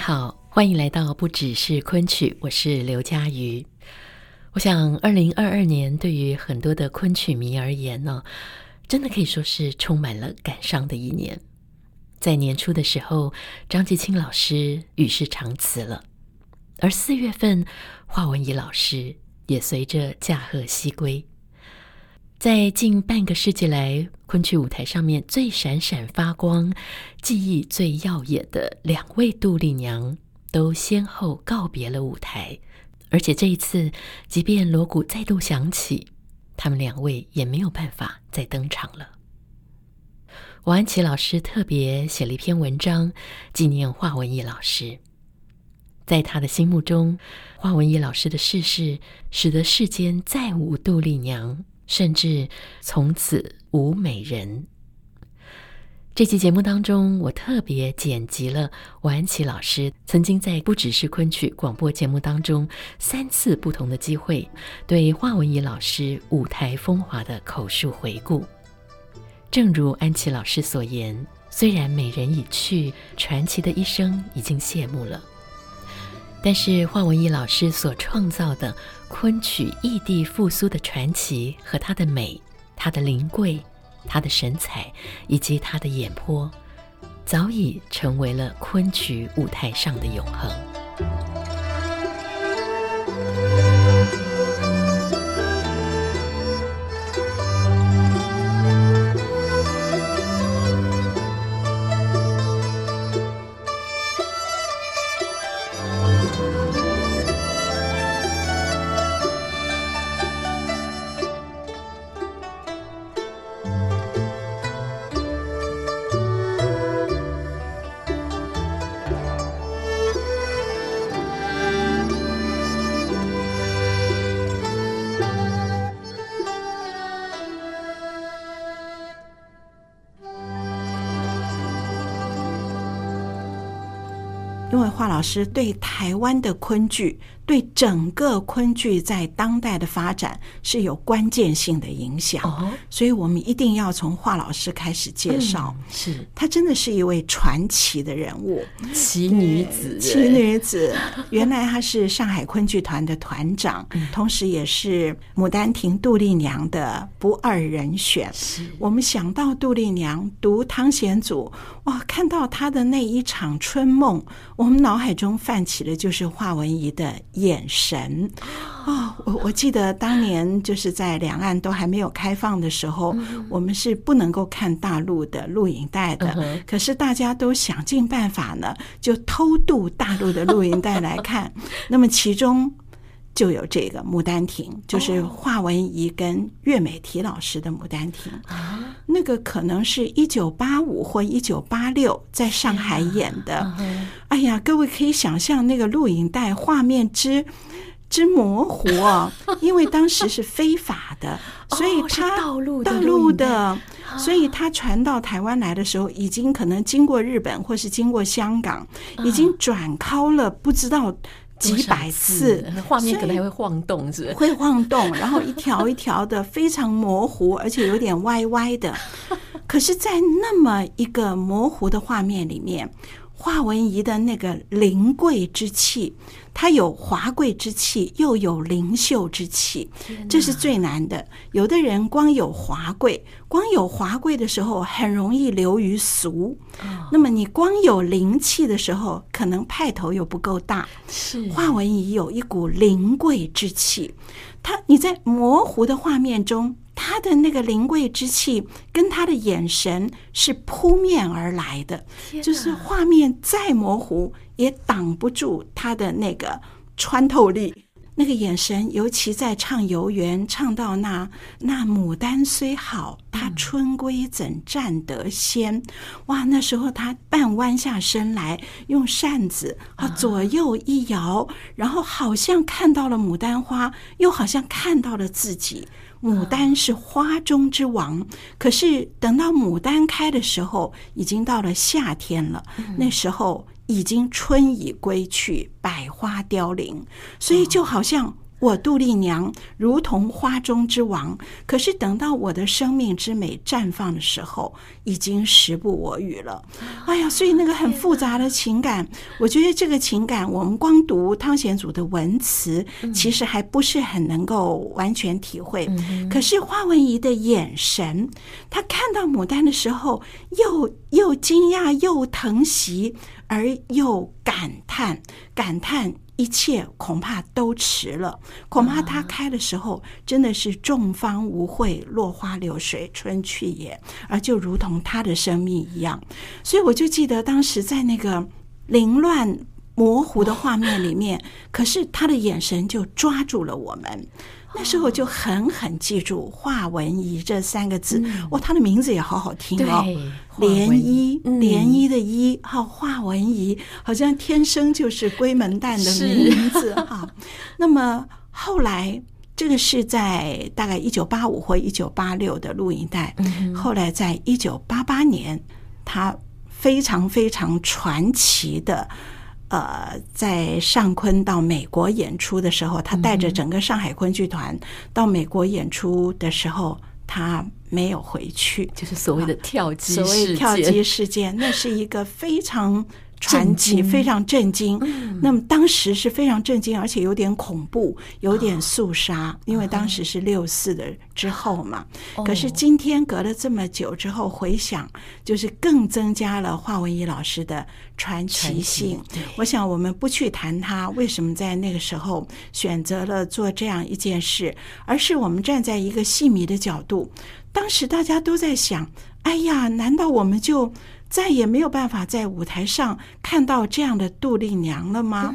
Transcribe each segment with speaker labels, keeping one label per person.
Speaker 1: 好，欢迎来到不只是昆曲，我是刘佳瑜。我想，二零二二年对于很多的昆曲迷而言呢，真的可以说是充满了感伤的一年。在年初的时候，张继青老师与世长辞了，而四月份，华文怡老师也随着驾鹤西归。在近半个世纪来，昆曲舞台上面最闪闪发光、技艺最耀眼的两位杜丽娘，都先后告别了舞台。而且这一次，即便锣鼓再度响起，他们两位也没有办法再登场了。王安琪老师特别写了一篇文章纪念华文怡老师。在他的心目中，华文怡老师的逝世，使得世间再无杜丽娘。甚至从此无美人。这期节目当中，我特别剪辑了王安琪老师曾经在不只是昆曲广播节目当中三次不同的机会，对华文怡老师舞台风华的口述回顾。正如安琪老师所言，虽然美人已去，传奇的一生已经谢幕了。但是华文义老师所创造的昆曲异地复苏的传奇和它的美、它的灵贵、它的神采以及它的演播，早已成为了昆曲舞台上的永
Speaker 2: 恒。华老师对台湾的昆剧，对整个昆剧在当代的发展是有关键性的影响，哦，所以我们一定要从华老师开始介绍。
Speaker 1: 嗯、是，
Speaker 2: 她真的是一位传奇的人物，
Speaker 1: 奇女子，
Speaker 2: 奇女子。原来她是上海昆剧团的团长，同时也是《牡丹亭》杜丽娘的不二人选。
Speaker 1: 是。
Speaker 2: 我们想到杜丽娘读汤显祖，哇，看到她的那一场春梦，我们脑海中泛起的就是华文怡的眼神啊！我我记得当年就是在两岸都还没有开放的时候，我们是不能够看大陆的录影带的。可是大家都想尽办法呢，就偷渡大陆的录影带来看。那么其中就有这个《牡丹亭》，就是华文怡跟岳美缇老师的《牡丹亭》。那个可能是一九八五或一九八六在上海演的。哎呀，各位可以想象那个录影带画面之之模糊啊，因为当时是非法的，所以它盗录盗录的，所以它传到台湾来的时候，已经可能经过日本或是经过香港，已经转靠了不知道几百次，
Speaker 1: 画面可能还会晃动，是
Speaker 2: 会晃动，然后一条一条的非常模糊，而且有点歪歪的。可是，在那么一个模糊的画面里面。华文仪的那个灵贵之气，它有华贵之气，又有灵秀之气，这是最难的。有的人光有华贵，光有华贵的时候，很容易流于俗。那么你光有灵气的时候，可能派头又不够大。是华文仪有一股灵贵之气，它你在模糊的画面中。他的那个灵贵之气，跟他的眼神是扑面而来的，就是画面再模糊也挡不住他的那个穿透力。那个眼神，尤其在唱《游园》，唱到那那牡丹虽好，它春归怎占得先？哇，那时候他半弯下身来，用扇子啊左右一摇，然后好像看到了牡丹花，又好像看到了自己。牡丹是花中之王，可是等到牡丹开的时候，已经到了夏天了。那时候已经春已归去，百花凋零，所以就好像。我杜丽娘如同花中之王，可是等到我的生命之美绽放的时候，已经时不我与了。哎呀，所以那个很复杂的情感，我觉得这个情感，我们光读汤显祖的文词，其实还不是很能够完全体会。可是花文怡的眼神，她看到牡丹的时候，又又惊讶，又疼惜，而又感叹，感叹。一切恐怕都迟了，恐怕他开的时候真的是众芳无悔，落花流水，春去也，而就如同他的生命一样。所以我就记得当时在那个凌乱模糊的画面里面，可是他的眼神就抓住了我们。那时候就狠狠记住“华文怡”这三个字，哇，他的名字也好好听哦，涟漪，涟漪的漪，好，华文怡，好像天生就是闺门旦的名字哈。那么后来，这个是在大概一九八五或一九八六的录影带，后来在一九八八年，他非常非常传奇的。呃，在尚昆到美国演出的时候，他带着整个上海昆剧团到美国演出的时候，他没有回去，
Speaker 1: 就是所谓的跳
Speaker 2: 机。所谓跳机事件，那是一个非常。传奇非常震惊，嗯、那么当时是非常震惊，而且有点恐怖，有点肃杀，哦、因为当时是六四的之后嘛。哦、可是今天隔了这么久之后回想，就是更增加了华文怡老师的传奇性。我想我们不去谈他为什么在那个时候选择了做这样一件事，而是我们站在一个戏迷的角度，当时大家都在想：哎呀，难道我们就？再也没有办法在舞台上看到这样的杜丽娘了吗？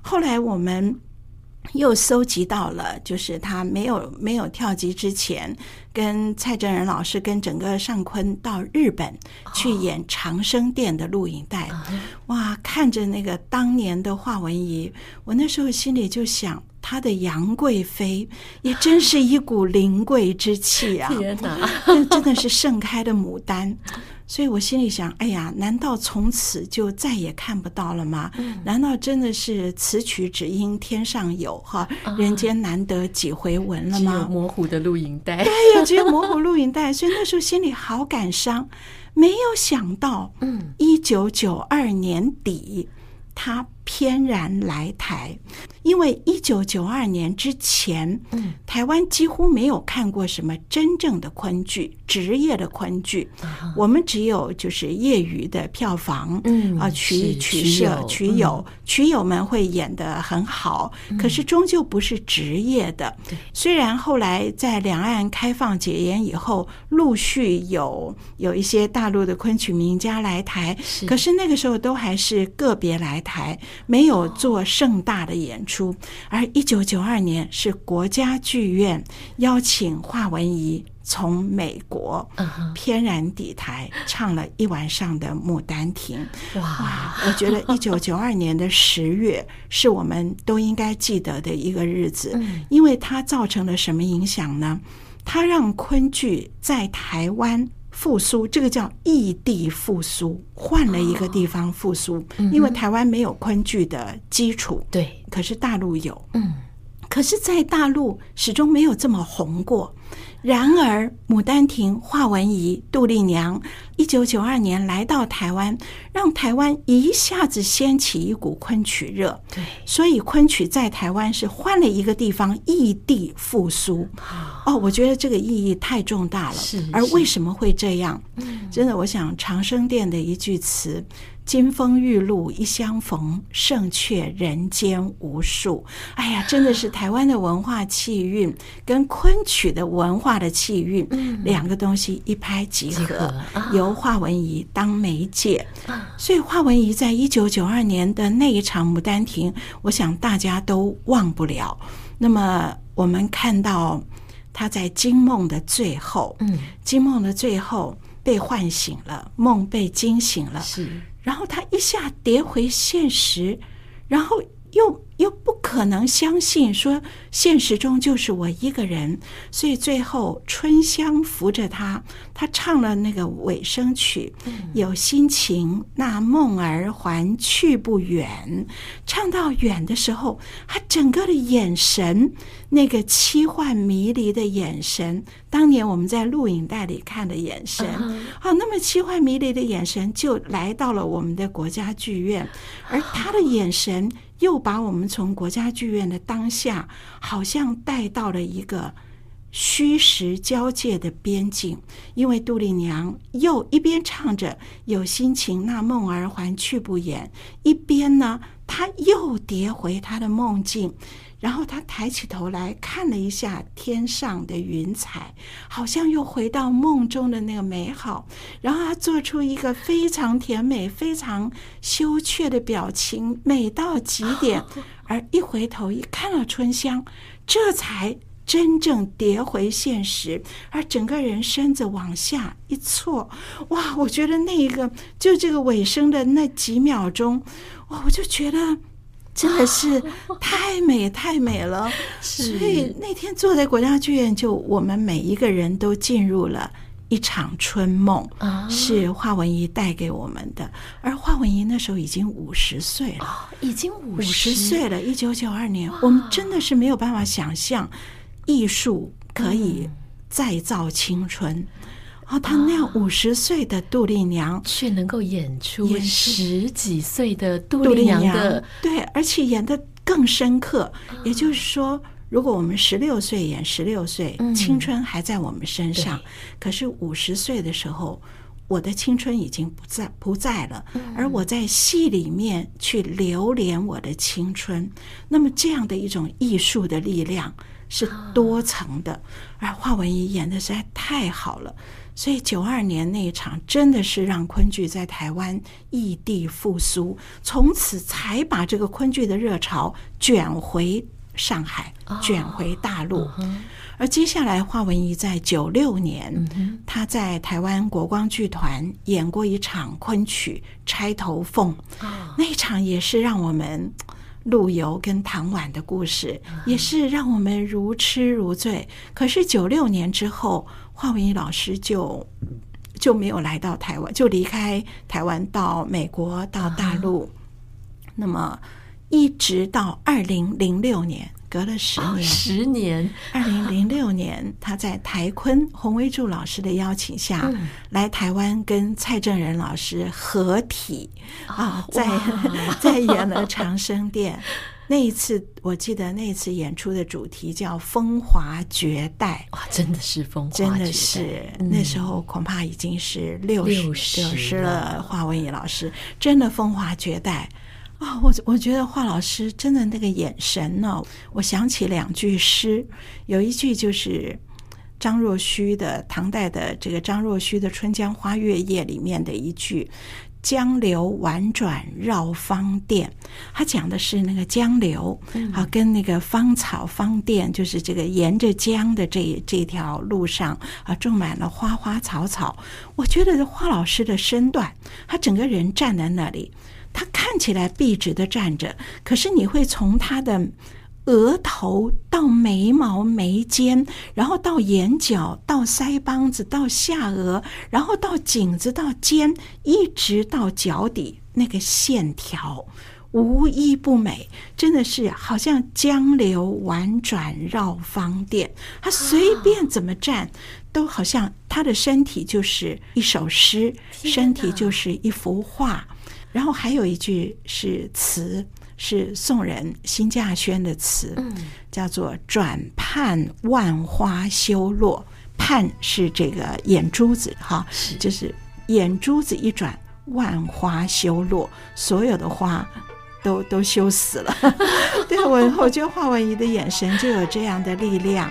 Speaker 2: 后来我们又搜集到了，就是她没有没有跳级之前，跟蔡振仁老师跟整个尚昆到日本去演《长生殿》的录影带。哇，看着那个当年的华文怡，我那时候心里就想，她的杨贵妃也真是一股灵贵之气啊！天哪，真的是盛开的牡丹。所以我心里想，哎呀，难道从此就再也看不到了吗？嗯、难道真的是此曲只应天上有，哈，人间难得几回闻了吗？
Speaker 1: 只有模糊的录影带，
Speaker 2: 对呀，只有模糊录影带。所以那时候心里好感伤，没有想到，嗯，一九九二年底。他翩然来台，因为一九九二年之前，嗯，台湾几乎没有看过什么真正的昆剧，职业的昆剧，我们只有就是业余的票房，嗯啊，曲曲社曲友曲友们会演得很好，可是终究不是职业的。虽然后来在两岸开放解严以后，陆续有有一些大陆的昆曲名家来台，可是那个时候都还是个别来台。没有做盛大的演出，而一九九二年是国家剧院邀请华文怡从美国翩然抵台，唱了一晚上的《牡丹亭》。哇，我觉得一九九二年的十月是我们都应该记得的一个日子，因为它造成了什么影响呢？它让昆剧在台湾。复苏，这个叫异地复苏，换了一个地方复苏，因为台湾没有昆剧的基础，对，可是大陆有，嗯，可是，在大陆始终没有这么红过。然而，《牡丹亭》华文怡、杜丽娘，一九九二年来到台湾，让台湾一下子掀起一股昆曲热。对，所以昆曲在台湾是换了一个地方异地复苏。哦，我觉得这个意义太重大了。而为什么会这样？真的，我想《长生殿》的一句词。金风玉露一相逢，胜却人间无数。哎呀，真的是台湾的文化气韵跟昆曲的文化的气韵，
Speaker 1: 嗯、
Speaker 2: 两个东西一拍即合，
Speaker 1: 即合啊、
Speaker 2: 由华文怡当媒介，所以华文怡在一九九二年的那一场《牡丹亭》，我想大家都忘不了。那么我们看到他在金梦的最后，嗯，惊梦的最后被唤醒了，梦被惊醒了，
Speaker 1: 是，
Speaker 2: 然后他一下跌回现实，然后。又又不可能相信说现实中就是我一个人，所以最后春香扶着他，他唱了那个尾声曲，有心情那梦儿还去不远。唱到远的时候，他整个的眼神，那个奇幻迷离的眼神，当年我们在录影带里看的眼神，啊，那么奇幻迷离的眼神就来到了我们的国家剧院，而他的眼神。又把我们从国家剧院的当下，好像带到了一个虚实交界的边境，因为杜丽娘又一边唱着“有心情那梦儿还去不言”，一边呢，她又跌回他的梦境。然后他抬起头来看了一下天上的云彩，好像又回到梦中的那个美好。然后他做出一个非常甜美、非常羞怯的表情，美到极点。而一回头一看到春香，这才真正跌回现实，而整个人身子往下一错。哇！我觉得那一个就这个尾声的那几秒钟，哇！我就觉得。真的是太美太美了，所以那天坐在国家剧院，就我们每一个人都进入了一场春梦，是华文怡带给我们的。而华文怡那时候已经五十岁了，
Speaker 1: 已经五
Speaker 2: 十岁了。一九九二年，我们真的是没有办法想象艺术可以再造青春。哦，她那样五十岁的杜丽娘，
Speaker 1: 却能够演出十几岁的杜丽娘的，
Speaker 2: 对，而且演得更深刻。也就是说，如果我们十六岁演十六岁，青春还在我们身上；可是五十岁的时候，我的青春已经不在不在了，而我在戏里面去流连我的青春。那么，这样的一种艺术的力量是多层的，而华文怡演得实在太好了。所以九二年那一场真的是让昆剧在台湾异地复苏，从此才把这个昆剧的热潮卷回上海，卷回大陆。而接下来，华文怡在九六年，他在台湾国光剧团演过一场昆曲《钗头凤》，那一场也是让我们陆游跟唐婉的故事，也是让我们如痴如醉。可是九六年之后，华文怡老师就就没有来到台湾，就离开台湾到美国到大陆。那么一直到二零零六年，隔了十年，
Speaker 1: 十年。
Speaker 2: 二零零六年，他在台昆洪为柱老师的邀请下来台湾，跟蔡正仁老师合体啊，在 在演了《长生殿》。那一次，我记得那一次演出的主题叫“风华绝代”，
Speaker 1: 哇，真的是风华绝代，
Speaker 2: 真的是、嗯、那时候恐怕已经是六十六十了。华文怡老师。真的风华绝代啊、哦！我我觉得华老师真的那个眼神呢、哦，我想起两句诗，有一句就是张若虚的唐代的这个张若虚的《春江花月夜》里面的一句。江流婉转绕芳甸，他讲的是那个江流，啊，跟那个芳草芳甸，就是这个沿着江的这这条路上啊，种满了花花草草。我觉得华老师的身段，他整个人站在那里，他看起来笔直的站着，可是你会从他的。额头到眉毛眉间，然后到眼角，到腮帮子，到下颚，然后到颈子，到肩，一直到脚底，那个线条无一不美，真的是好像江流婉转绕芳甸。他随便怎么站，都好像他的身体就是一首诗，身体就是一幅画。然后还有一句是词。是宋人辛稼轩的词，叫做“转盼万花羞落”。盼是这个眼珠子，哈，就是眼珠子一转，万花羞落，所有的花都 都羞死了。对，我，我觉得华文怡的眼神就有这样的力量。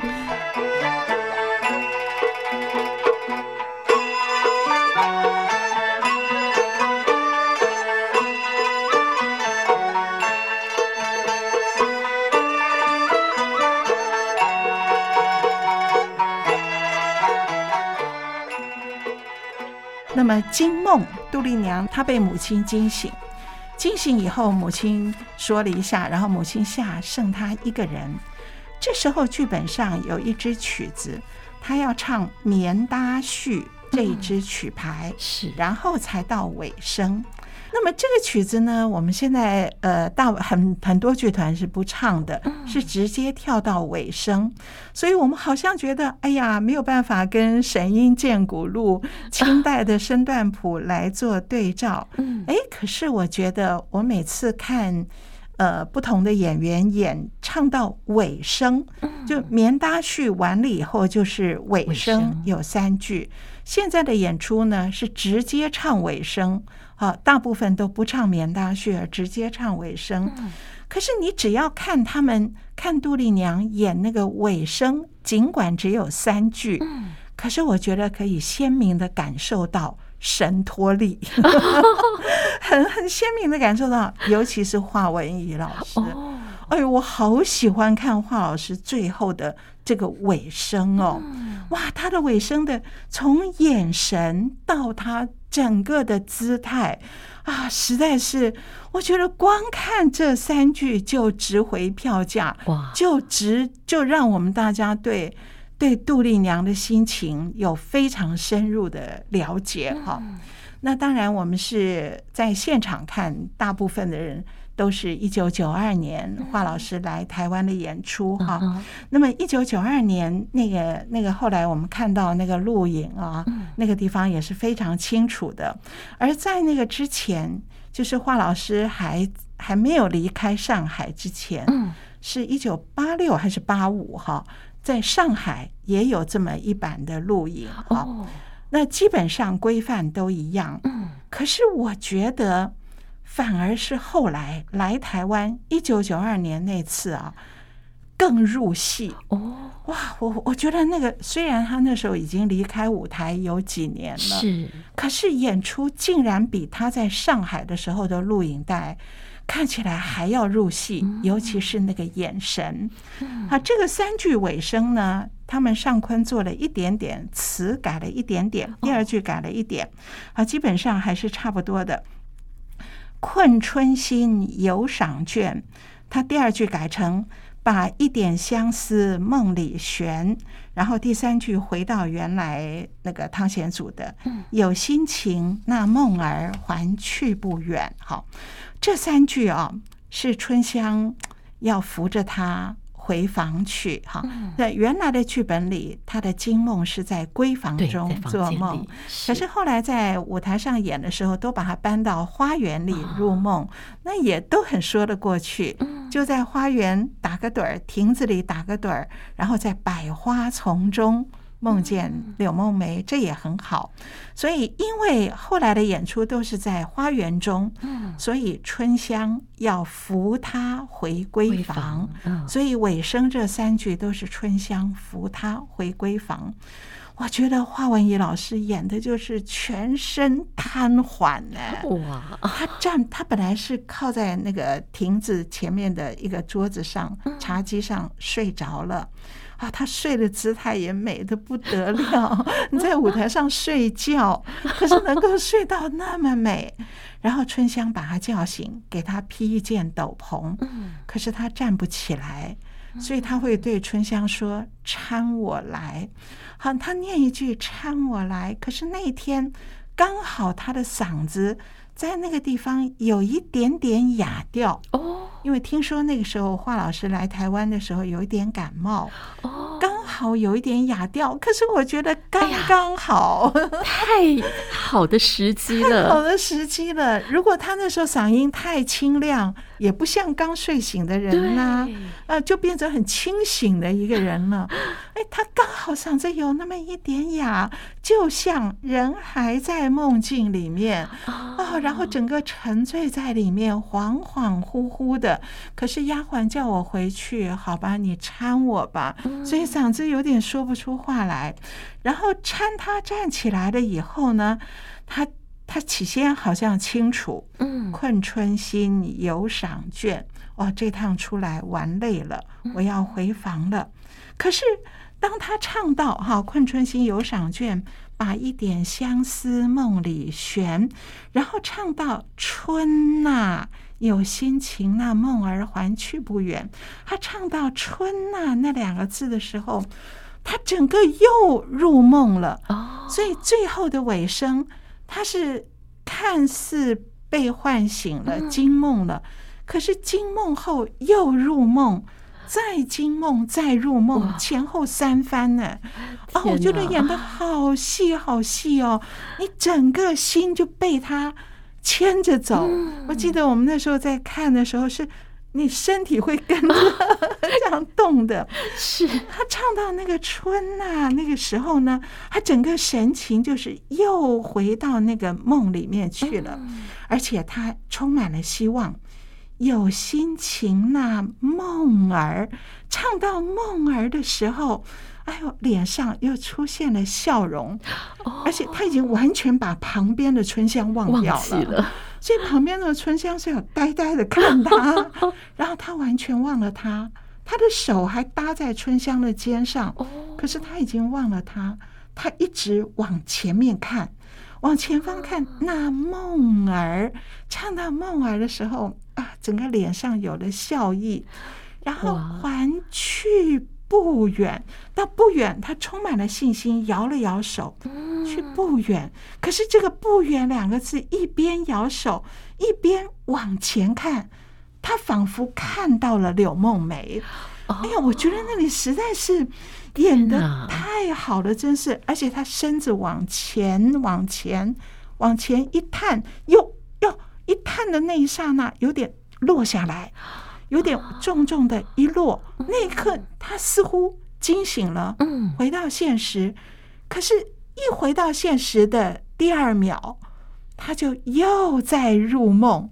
Speaker 2: 那么惊梦，杜丽娘她被母亲惊醒，惊醒以后，母亲说了一下，然后母亲下剩她一个人。这时候剧本上有一支曲子，她要唱《棉搭序》这一支曲牌，
Speaker 1: 嗯、是，
Speaker 2: 然后才到尾声。那么这个曲子呢，我们现在呃，大很很多剧团是不唱的，是直接跳到尾声，所以我们好像觉得，哎呀，没有办法跟《神鹰剑骨录》清代的身段谱来做对照。嗯，哎，可是我觉得，我每次看呃不同的演员演唱到尾声，就棉搭序完了以后就是尾声，有三句。现在的演出呢是直接唱尾声。啊，大部分都不唱棉搭序，而直接唱尾声。可是你只要看他们看杜丽娘演那个尾声，尽管只有三句，可是我觉得可以鲜明的感受到神托力，很很鲜明的感受到，尤其是华文怡老师。哎呦，我好喜欢看华老师最后的这个尾声哦！哇，他的尾声的从眼神到他。整个的姿态啊，实在是，我觉得光看这三句就值回票价，哇，就值就让我们大家对对杜丽娘的心情有非常深入的了解哈。那当然，我们是在现场看，大部分的人。都是一九九二年华老师来台湾的演出哈，那么一九九二年那个那个后来我们看到那个录影啊，那个地方也是非常清楚的。而在那个之前，就是华老师还还没有离开上海之前，是一九八六还是八五哈，在上海也有这么一版的录影哈。那基本上规范都一样，可是我觉得。反而是后来来台湾，一九九二年那次啊，更入戏哦！哇，我我觉得那个虽然他那时候已经离开舞台有几年了，是，可是演出竟然比他在上海的时候的录影带看起来还要入戏，尤其是那个眼神。啊，这个三句尾声呢，他们尚坤做了一点点词改了一点点，第二句改了一点，啊，基本上还是差不多的。困春心犹赏卷，他第二句改成把一点相思梦里悬，然后第三句回到原来那个汤显祖的有心情，那梦儿还去不远。好，这三句啊，是春香要扶着他。回房去，哈，在原来的剧本里，他的惊梦是在闺房中做梦，可是。后来在舞台上演的时候，都把他搬到花园里入梦，那也都很说得过去。就在花园打个盹儿，亭子里打个盹儿，然后在百花丛中。梦见柳梦梅，这也很好。所以，因为后来的演出都是在花园中，所以春香要扶他回闺房。所以尾声这三句都是春香扶他回闺房。我觉得华文怡老师演的就是全身瘫痪呢。哇！他站，他本来是靠在那个亭子前面的一个桌子上、茶几上睡着了。啊，他睡的姿态也美的不得了。你在舞台上睡觉，可是能够睡到那么美。然后春香把他叫醒，给他披一件斗篷。可是他站不起来，所以他会对春香说：“搀我来。”好，他念一句“搀我来”，可是那一天刚好他的嗓子在那个地方有一点点哑掉。哦。因为听说那个时候华老师来台湾的时候有一点感冒，刚好有一点哑掉。可是我觉得刚刚好，
Speaker 1: 太好的时机了，
Speaker 2: 太 好的时机了。如果他那时候嗓音太清亮，也不像刚睡醒的人呐，啊，就变成很清醒的一个人了。哎，他刚好嗓子有那么一点哑，就像人还在梦境里面啊，然后整个沉醉在里面，恍恍惚惚的。可是丫鬟叫我回去，好吧，你搀我吧，所以嗓子有点说不出话来。然后搀他站起来了以后呢，他他起先好像清楚，嗯，困春心有赏卷，哇，这趟出来玩累了，我要回房了。可是当他唱到哈，困春心有赏卷，把一点相思梦里悬，然后唱到春呐，有心情那梦儿还去不远。他唱到春呐那两个字的时候，他整个又入梦了。所以最后的尾声，他是看似被唤醒了，惊梦了，可是惊梦后又入梦。再惊梦，再入梦，前后三番呢。哦，我觉得演得好细，好细哦！你整个心就被他牵着走。我记得我们那时候在看的时候，是你身体会跟着 这样动的。是他唱到那个春呐，那个时候呢，他整个神情就是又回到那个梦里面去了，而且他充满了希望。有心情那梦儿，唱到梦儿的时候，哎呦，脸上又出现了笑容，而且他已经完全把旁边的春香忘掉了，所以旁边的春香是有呆呆的看他，然后他完全忘了他，他的手还搭在春香的肩上，可是他已经忘了他，他一直往前面看，往前方看，那梦儿唱到梦儿的时候。啊，整个脸上有了笑意，然后还去不远，那不远，他充满了信心，摇了摇手，去不远。可是这个“不远”两个字，一边摇手，一边往前看，他仿佛看到了柳梦梅。哎呀，我觉得那里实在是演的太好了，真是！而且他身子往前，往前，往前一探，又又。一探的那一刹那，有点落下来，有点重重的一落。那一刻，他似乎惊醒了，回到现实。可是，一回到现实的第二秒，他就又在入梦，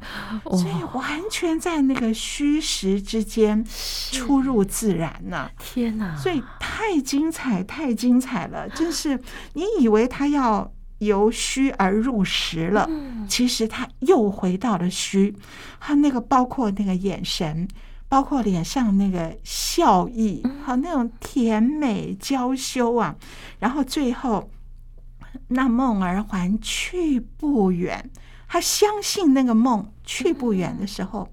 Speaker 2: 所以完全在那个虚实之间出入自然呐！
Speaker 1: 天哪，
Speaker 2: 所以太精彩，太精彩了！真是你以为他要。由虚而入实了，其实他又回到了虚。他那个包括那个眼神，包括脸上那个笑意，好那种甜美娇羞啊。然后最后，那梦儿还去不远，他相信那个梦去不远的时候。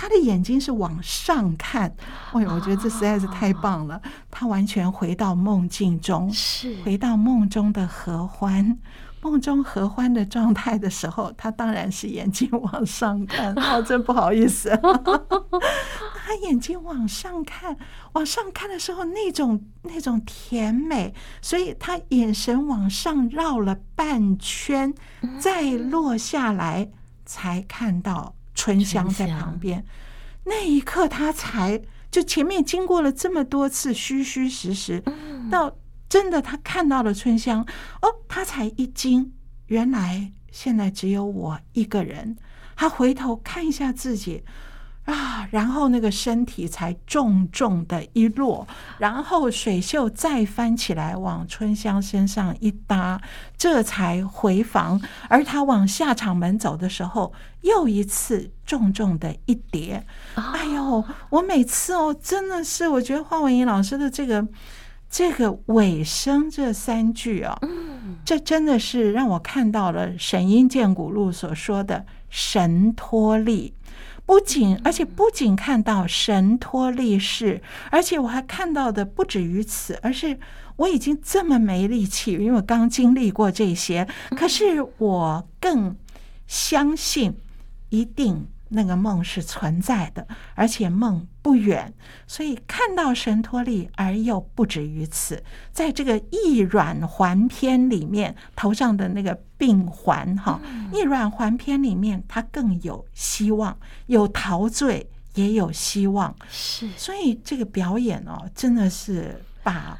Speaker 2: 他的眼睛是往上看，哎呦，我觉得这实在是太棒了。他完全回到梦境中，是回到梦中的合欢，梦中合欢的状态的时候，他当然是眼睛往上看。哦，真不好意思，他眼睛往上看，往上看的时候，那种那种甜美，所以他眼神往上绕了半圈，再落下来，才看到。春香在旁边，那一刻他才就前面经过了这么多次虚虚实实，到真的他看到了春香，哦，他才一惊，原来现在只有我一个人。他回头看一下自己。啊，然后那个身体才重重的一落，然后水袖再翻起来往春香身上一搭，这才回房。而他往下场门走的时候，又一次重重的一跌。哎呦，我每次哦，真的是，我觉得华文怡老师的这个这个尾声这三句啊，这真的是让我看到了神因见古录所说的神托力。不仅，而且不仅看到神托力士，而且我还看到的不止于此，而是我已经这么没力气，因为我刚经历过这些，可是我更相信一定。那个梦是存在的，而且梦不远，所以看到神托力，而又不止于此。在这个翼软环篇里面，头上的那个病环哈，翼软环篇里面，它更有希望，有陶醉，也有希望。是，所以这个表演哦，真的是把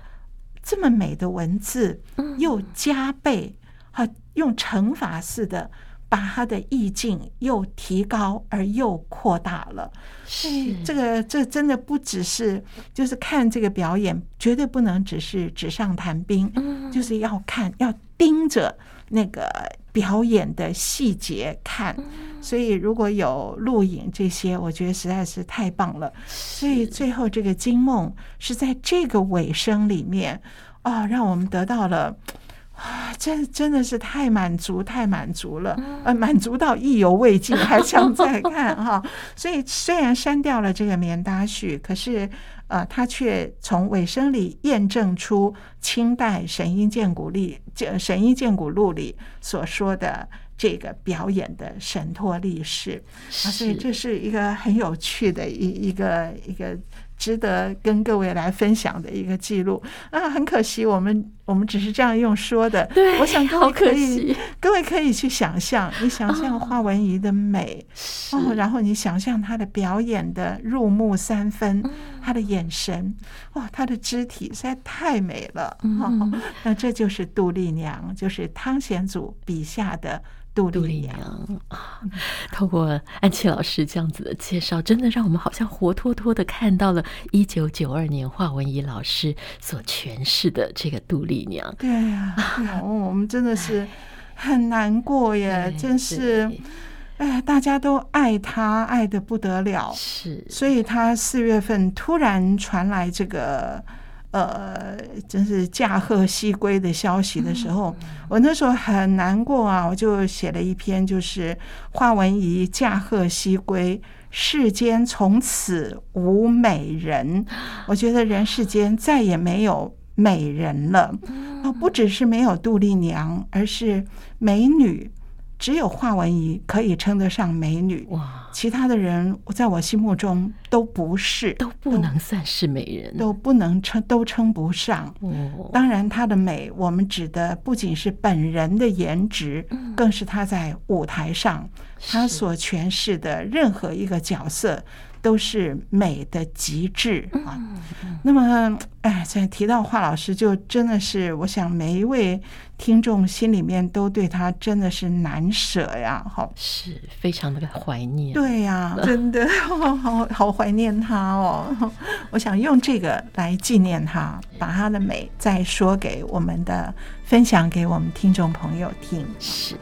Speaker 2: 这么美的文字又加倍，哈，用乘法式的。把他的意境又提高而又扩大了，是这个这真的不只是就是看这个表演，绝对不能只是纸上谈兵，就是要看要盯着那个表演的细节看。所以如果有录影这些，我觉得实在是太棒了。所以最后这个惊梦是在这个尾声里面啊，让我们得到了。啊，真真的是太满足，太满足了，呃，满足到意犹未尽，还想再看哈。所以虽然删掉了这个棉搭许，可是呃，他却从尾声里验证出清代《神医鉴古历》《神医鉴古录》里所说的这个表演的神托力士啊，所以这是一个很有趣的一一个一个。值得跟各位来分享的一个记录啊！很可惜，我们我们只是这样用说的。
Speaker 1: 对，
Speaker 2: 我想各位可以，各位可以去想象，你想象华文怡的美哦，然后你想象她的表演的入木三分，她的眼神，哇，她的肢体实在太美了。哦，那这就是杜丽娘，就是汤显祖笔下的。杜丽娘啊，
Speaker 1: 透过安琪老师这样子的介绍，真的让我们好像活脱脱的看到了一九九二年华文怡老师所诠释的这个杜丽娘。
Speaker 2: 对呀、啊，我们真的是很难过耶，真是，哎，大家都爱她，爱得不得了。
Speaker 1: 是，
Speaker 2: 所以她四月份突然传来这个。呃，真是驾鹤西归的消息的时候，我那时候很难过啊，我就写了一篇，就是华文怡驾鹤西归，世间从此无美人。我觉得人世间再也没有美人了，啊，不只是没有杜丽娘，而是美女。只有华文怡可以称得上美女，哇！其他的人在我心目中都不是，
Speaker 1: 都不能算是美人，
Speaker 2: 都不能称，都称不上。当然，她的美，我们指的不仅是本人的颜值，更是她在舞台上，她所诠释的任何一个角色。都是美的极致啊！那么，哎，在提到华老师，就真的是，我想每一位听众心里面都对他真的是难舍呀，好，
Speaker 1: 是非常的怀念。
Speaker 2: 对呀，真的 好好好怀念他哦！我想用这个来纪念他，把他的美再说给我们的分享给我们听众朋友听。
Speaker 1: 是。